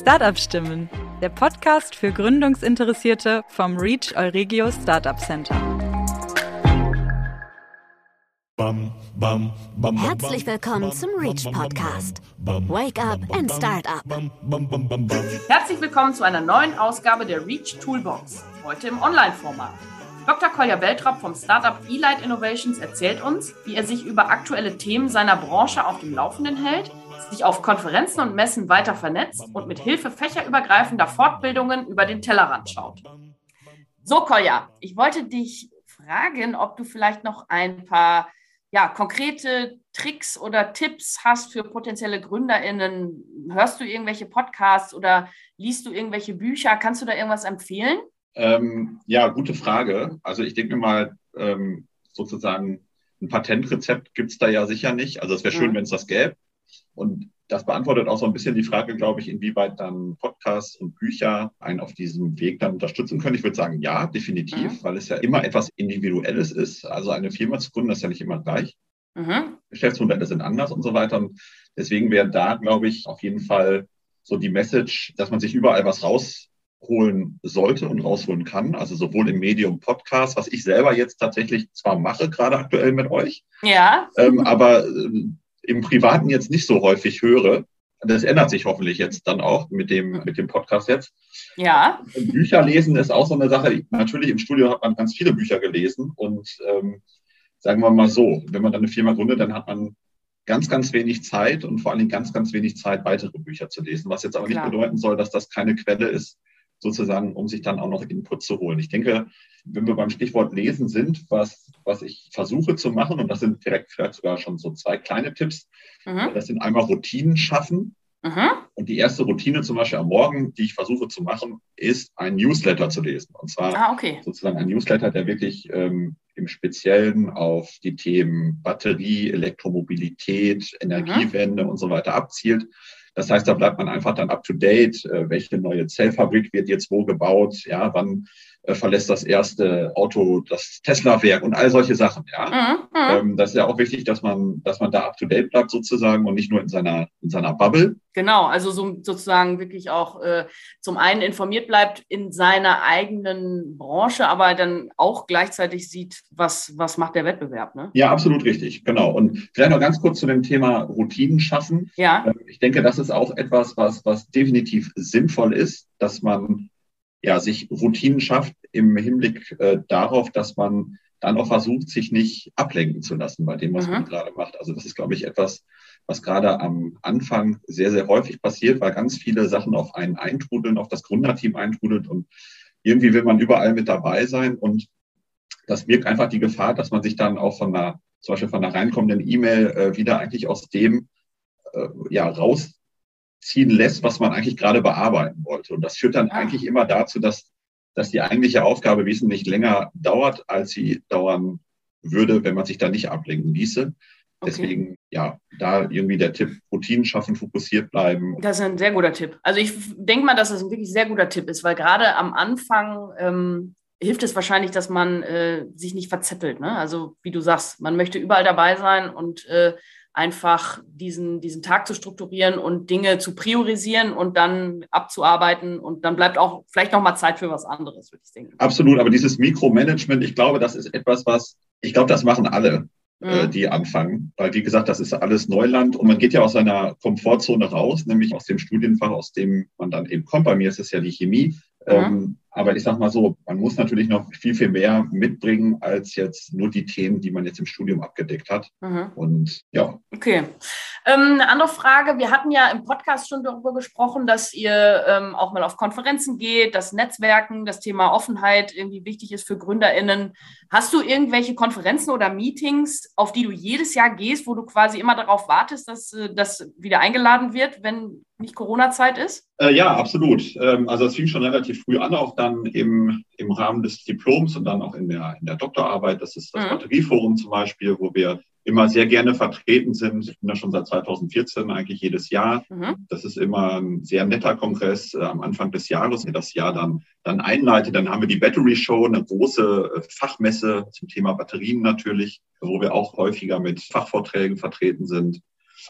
Startup Stimmen, der Podcast für Gründungsinteressierte vom Reach Euregio Startup Center. Herzlich willkommen zum Reach Podcast. Wake up and start up. Herzlich willkommen zu einer neuen Ausgabe der Reach Toolbox. Heute im Online-Format. Dr. Kolja Beltrop vom Startup Elight Innovations erzählt uns, wie er sich über aktuelle Themen seiner Branche auf dem Laufenden hält sich auf Konferenzen und Messen weiter vernetzt und mit Hilfe fächerübergreifender Fortbildungen über den Tellerrand schaut. So, Kolja, ich wollte dich fragen, ob du vielleicht noch ein paar ja, konkrete Tricks oder Tipps hast für potenzielle GründerInnen. Hörst du irgendwelche Podcasts oder liest du irgendwelche Bücher? Kannst du da irgendwas empfehlen? Ähm, ja, gute Frage. Also ich denke mir mal, ähm, sozusagen ein Patentrezept gibt es da ja sicher nicht. Also es wäre schön, ja. wenn es das gäbe. Und das beantwortet auch so ein bisschen die Frage, glaube ich, inwieweit dann Podcasts und Bücher einen auf diesem Weg dann unterstützen können. Ich würde sagen, ja, definitiv, mhm. weil es ja immer etwas Individuelles ist. Also eine Firma zu gründen ist ja nicht immer gleich. Mhm. Geschäftsmodelle sind anders und so weiter. Und deswegen wäre da, glaube ich, auf jeden Fall so die Message, dass man sich überall was rausholen sollte und rausholen kann. Also sowohl im Medium Podcast, was ich selber jetzt tatsächlich zwar mache, gerade aktuell mit euch. Ja. Ähm, aber äh, im Privaten jetzt nicht so häufig höre. Das ändert sich hoffentlich jetzt dann auch mit dem, mit dem Podcast jetzt. Ja. Bücher lesen ist auch so eine Sache. Natürlich im Studio hat man ganz viele Bücher gelesen und ähm, sagen wir mal so, wenn man dann eine Firma gründet, dann hat man ganz, ganz wenig Zeit und vor allen Dingen ganz, ganz wenig Zeit, weitere Bücher zu lesen, was jetzt aber Klar. nicht bedeuten soll, dass das keine Quelle ist, sozusagen, um sich dann auch noch Input zu holen. Ich denke, wenn wir beim Stichwort Lesen sind, was, was ich versuche zu machen, und das sind direkt vielleicht sogar schon so zwei kleine Tipps, mhm. das sind einmal Routinen schaffen. Mhm. Und die erste Routine zum Beispiel am Morgen, die ich versuche zu machen, ist ein Newsletter zu lesen. Und zwar ah, okay. sozusagen ein Newsletter, der wirklich ähm, im Speziellen auf die Themen Batterie, Elektromobilität, Energiewende mhm. und so weiter abzielt. Das heißt, da bleibt man einfach dann up to date. Äh, welche neue Zellfabrik wird jetzt wo gebaut? Ja, wann äh, verlässt das erste Auto das Tesla-Werk und all solche Sachen. Ja, mhm, mhm. ähm, das ist ja auch wichtig, dass man, dass man da up to date bleibt sozusagen und nicht nur in seiner in seiner Bubble. Genau, also so, sozusagen wirklich auch äh, zum einen informiert bleibt in seiner eigenen Branche, aber dann auch gleichzeitig sieht, was was macht der Wettbewerb. Ne? Ja, absolut richtig, genau. Und vielleicht noch ganz kurz zu dem Thema Routinen schaffen. Ja. Ähm, ich denke, das ist auch etwas, was was definitiv sinnvoll ist, dass man ja, sich Routinen schafft im Hinblick äh, darauf, dass man dann auch versucht, sich nicht ablenken zu lassen bei dem, was mhm. man gerade macht. Also das ist, glaube ich, etwas, was gerade am Anfang sehr, sehr häufig passiert, weil ganz viele Sachen auf einen eintrudeln, auf das Gründerteam eintrudelt und irgendwie will man überall mit dabei sein und das wirkt einfach die Gefahr, dass man sich dann auch von einer, zum Beispiel von einer reinkommenden E-Mail äh, wieder eigentlich aus dem äh, ja raus ziehen lässt, was man eigentlich gerade bearbeiten wollte. Und das führt dann ah. eigentlich immer dazu, dass, dass die eigentliche Aufgabe wesentlich länger dauert, als sie dauern würde, wenn man sich da nicht ablenken ließe. Okay. Deswegen, ja, da irgendwie der Tipp, Routinen schaffen, fokussiert bleiben. Das ist ein sehr guter Tipp. Also ich denke mal, dass das ein wirklich sehr guter Tipp ist, weil gerade am Anfang ähm, hilft es wahrscheinlich, dass man äh, sich nicht verzettelt. Ne? Also wie du sagst, man möchte überall dabei sein und äh, einfach diesen, diesen Tag zu strukturieren und Dinge zu priorisieren und dann abzuarbeiten. Und dann bleibt auch vielleicht noch mal Zeit für was anderes, würde ich denken. Absolut, aber dieses Mikromanagement, ich glaube, das ist etwas, was, ich glaube, das machen alle. Äh, mhm. die anfangen. Weil, wie gesagt, das ist alles Neuland und man geht ja aus seiner Komfortzone raus, nämlich aus dem Studienfach, aus dem man dann eben kommt. Bei mir ist es ja die Chemie. Mhm. Ähm, aber ich sag mal so, man muss natürlich noch viel, viel mehr mitbringen als jetzt nur die Themen, die man jetzt im Studium abgedeckt hat. Mhm. Und ja. Okay. Ähm, eine andere Frage. Wir hatten ja im Podcast schon darüber gesprochen, dass ihr ähm, auch mal auf Konferenzen geht, dass Netzwerken, das Thema Offenheit irgendwie wichtig ist für GründerInnen. Hast du irgendwelche Konferenzen oder Meetings, auf die du jedes Jahr gehst, wo du quasi immer darauf wartest, dass äh, das wieder eingeladen wird, wenn nicht Corona-Zeit ist? Äh, ja, absolut. Ähm, also es fing schon relativ früh an, auch dann im, im Rahmen des Diploms und dann auch in der, in der Doktorarbeit. Das ist das mhm. Batterieforum zum Beispiel, wo wir immer sehr gerne vertreten sind. Ich bin da schon seit 2014 eigentlich jedes Jahr. Mhm. Das ist immer ein sehr netter Kongress äh, am Anfang des Jahres, der das Jahr dann, dann einleitet. Dann haben wir die Battery Show, eine große äh, Fachmesse zum Thema Batterien natürlich, wo wir auch häufiger mit Fachvorträgen vertreten sind.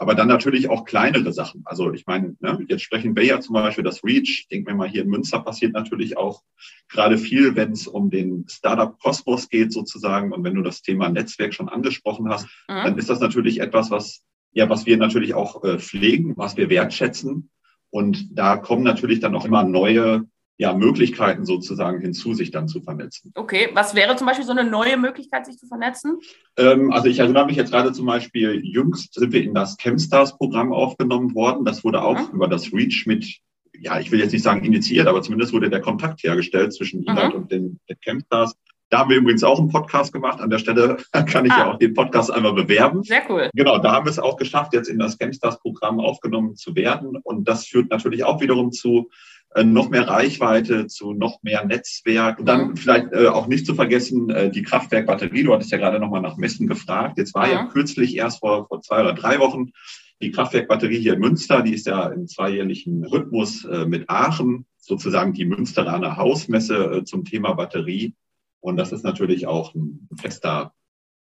Aber dann natürlich auch kleinere Sachen. Also ich meine, ne, jetzt sprechen wir ja zum Beispiel das Reach. Ich denke mir mal, hier in Münster passiert natürlich auch gerade viel, wenn es um den Startup Kosmos geht sozusagen. Und wenn du das Thema Netzwerk schon angesprochen hast, mhm. dann ist das natürlich etwas, was ja, was wir natürlich auch äh, pflegen, was wir wertschätzen. Und da kommen natürlich dann auch immer neue ja, Möglichkeiten sozusagen hinzu, sich dann zu vernetzen. Okay, was wäre zum Beispiel so eine neue Möglichkeit, sich zu vernetzen? Ähm, also ich erinnere mich jetzt gerade zum Beispiel, jüngst sind wir in das Chemstars-Programm aufgenommen worden. Das wurde auch mhm. über das REACH mit, ja, ich will jetzt nicht sagen initiiert, aber zumindest wurde der Kontakt hergestellt zwischen mhm. Inhalt und den, den Chemstars. Da haben wir übrigens auch einen Podcast gemacht. An der Stelle kann ich ah. ja auch den Podcast einmal bewerben. Sehr cool. Genau, da haben wir es auch geschafft, jetzt in das Gamestars-Programm aufgenommen zu werden. Und das führt natürlich auch wiederum zu äh, noch mehr Reichweite, zu noch mehr Netzwerk. Und dann vielleicht äh, auch nicht zu vergessen, äh, die Kraftwerkbatterie. Du hattest ja gerade nochmal nach Messen gefragt. Jetzt war ja, ja kürzlich erst vor, vor zwei oder drei Wochen die Kraftwerkbatterie hier in Münster. Die ist ja im zweijährlichen Rhythmus äh, mit Aachen, sozusagen die Münsteraner Hausmesse äh, zum Thema Batterie. Und das ist natürlich auch ein fester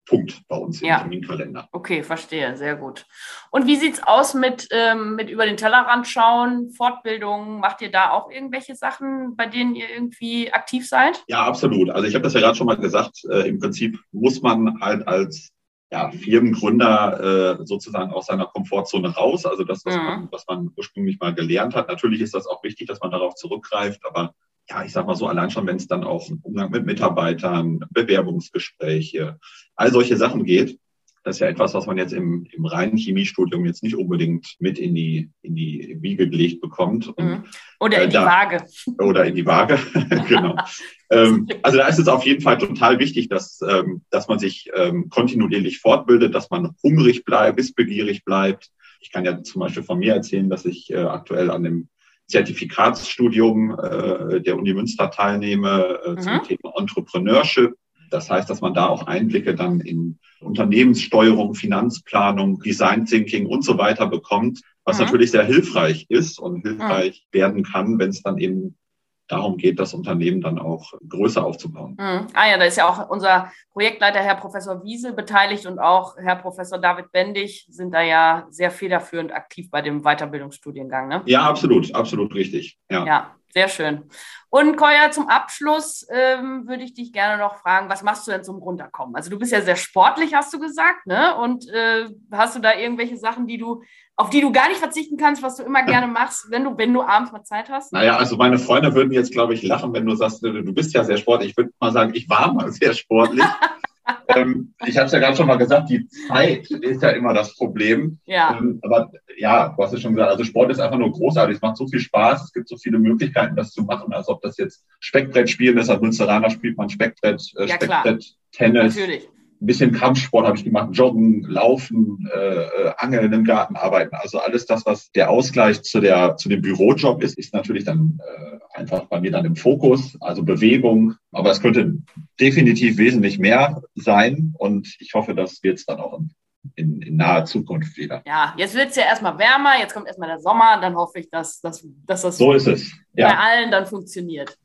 Punkt bei uns im ja. Terminkalender. Okay, verstehe, sehr gut. Und wie sieht es aus mit, ähm, mit über den Tellerrand schauen, Fortbildungen? Macht ihr da auch irgendwelche Sachen, bei denen ihr irgendwie aktiv seid? Ja, absolut. Also ich habe das ja gerade schon mal gesagt, äh, im Prinzip muss man halt als ja, Firmengründer äh, sozusagen aus seiner Komfortzone raus. Also das, was, mhm. man, was man ursprünglich mal gelernt hat. Natürlich ist das auch wichtig, dass man darauf zurückgreift, aber ja, ich sag mal so, allein schon, wenn es dann auch um Umgang mit Mitarbeitern, Bewerbungsgespräche, all solche Sachen geht, das ist ja etwas, was man jetzt im, im reinen Chemiestudium jetzt nicht unbedingt mit in die, in die Wiege gelegt bekommt. Und, mhm. oder in äh, die Waage. Oder in die Waage, genau. ähm, also da ist es auf jeden Fall total wichtig, dass, ähm, dass man sich ähm, kontinuierlich fortbildet, dass man hungrig bleibt, wissbegierig bleibt. Ich kann ja zum Beispiel von mir erzählen, dass ich äh, aktuell an dem Zertifikatsstudium äh, der Uni Münster teilnehme äh, mhm. zum Thema Entrepreneurship. Das heißt, dass man da auch Einblicke dann in Unternehmenssteuerung, Finanzplanung, Design Thinking und so weiter bekommt, was mhm. natürlich sehr hilfreich ist und hilfreich mhm. werden kann, wenn es dann eben darum geht, das Unternehmen dann auch größer aufzubauen. Mhm. Ah ja, da ist ja auch unser Projektleiter Herr Professor Wiesel beteiligt und auch Herr Professor David Bendig sind da ja sehr federführend aktiv bei dem Weiterbildungsstudiengang. Ne? Ja, absolut, absolut richtig. Ja, ja sehr schön. Und Koya, zum Abschluss ähm, würde ich dich gerne noch fragen, was machst du denn zum Runterkommen? Also du bist ja sehr sportlich, hast du gesagt, ne? Und äh, hast du da irgendwelche Sachen, die du auf die du gar nicht verzichten kannst, was du immer gerne machst, wenn du, wenn du abends mal Zeit hast? Naja, also meine Freunde würden jetzt, glaube ich, lachen, wenn du sagst, du bist ja sehr sportlich. Ich würde mal sagen, ich war mal sehr sportlich. ähm, ich habe es ja gerade schon mal gesagt, die Zeit ist ja immer das Problem. Ja. Ähm, aber ja, du hast es schon gesagt, also Sport ist einfach nur großartig. Es macht so viel Spaß, es gibt so viele Möglichkeiten, das zu machen, als ob das jetzt Speckbrett spielen ist. Als Münsteraner spielt man Speckbrett, äh, ja, Speckbrett, Tennis. Natürlich ein bisschen Kampfsport habe ich gemacht, Joggen, Laufen, äh, äh, Angeln im Garten arbeiten. Also alles das, was der Ausgleich zu der zu dem Bürojob ist, ist natürlich dann äh, einfach bei mir dann im Fokus. Also Bewegung, aber es könnte definitiv wesentlich mehr sein und ich hoffe, das wird es dann auch in, in, in, naher Zukunft wieder. Ja, jetzt wird es ja erstmal wärmer, jetzt kommt erstmal der Sommer, dann hoffe ich, dass, dass, dass das so ist es. Ja. bei allen dann funktioniert.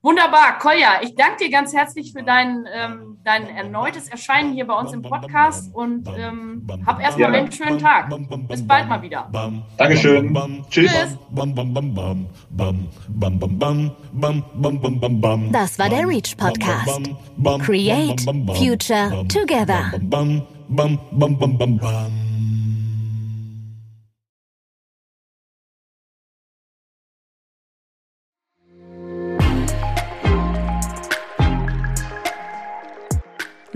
Wunderbar, Kolja, ich danke dir ganz herzlich für dein, ähm, dein erneutes Erscheinen hier bei uns im Podcast und ähm, hab erstmal einen schönen Tag. Bis bald mal wieder. Dankeschön. Tschüss. Das war der Reach Podcast. Create Future Together.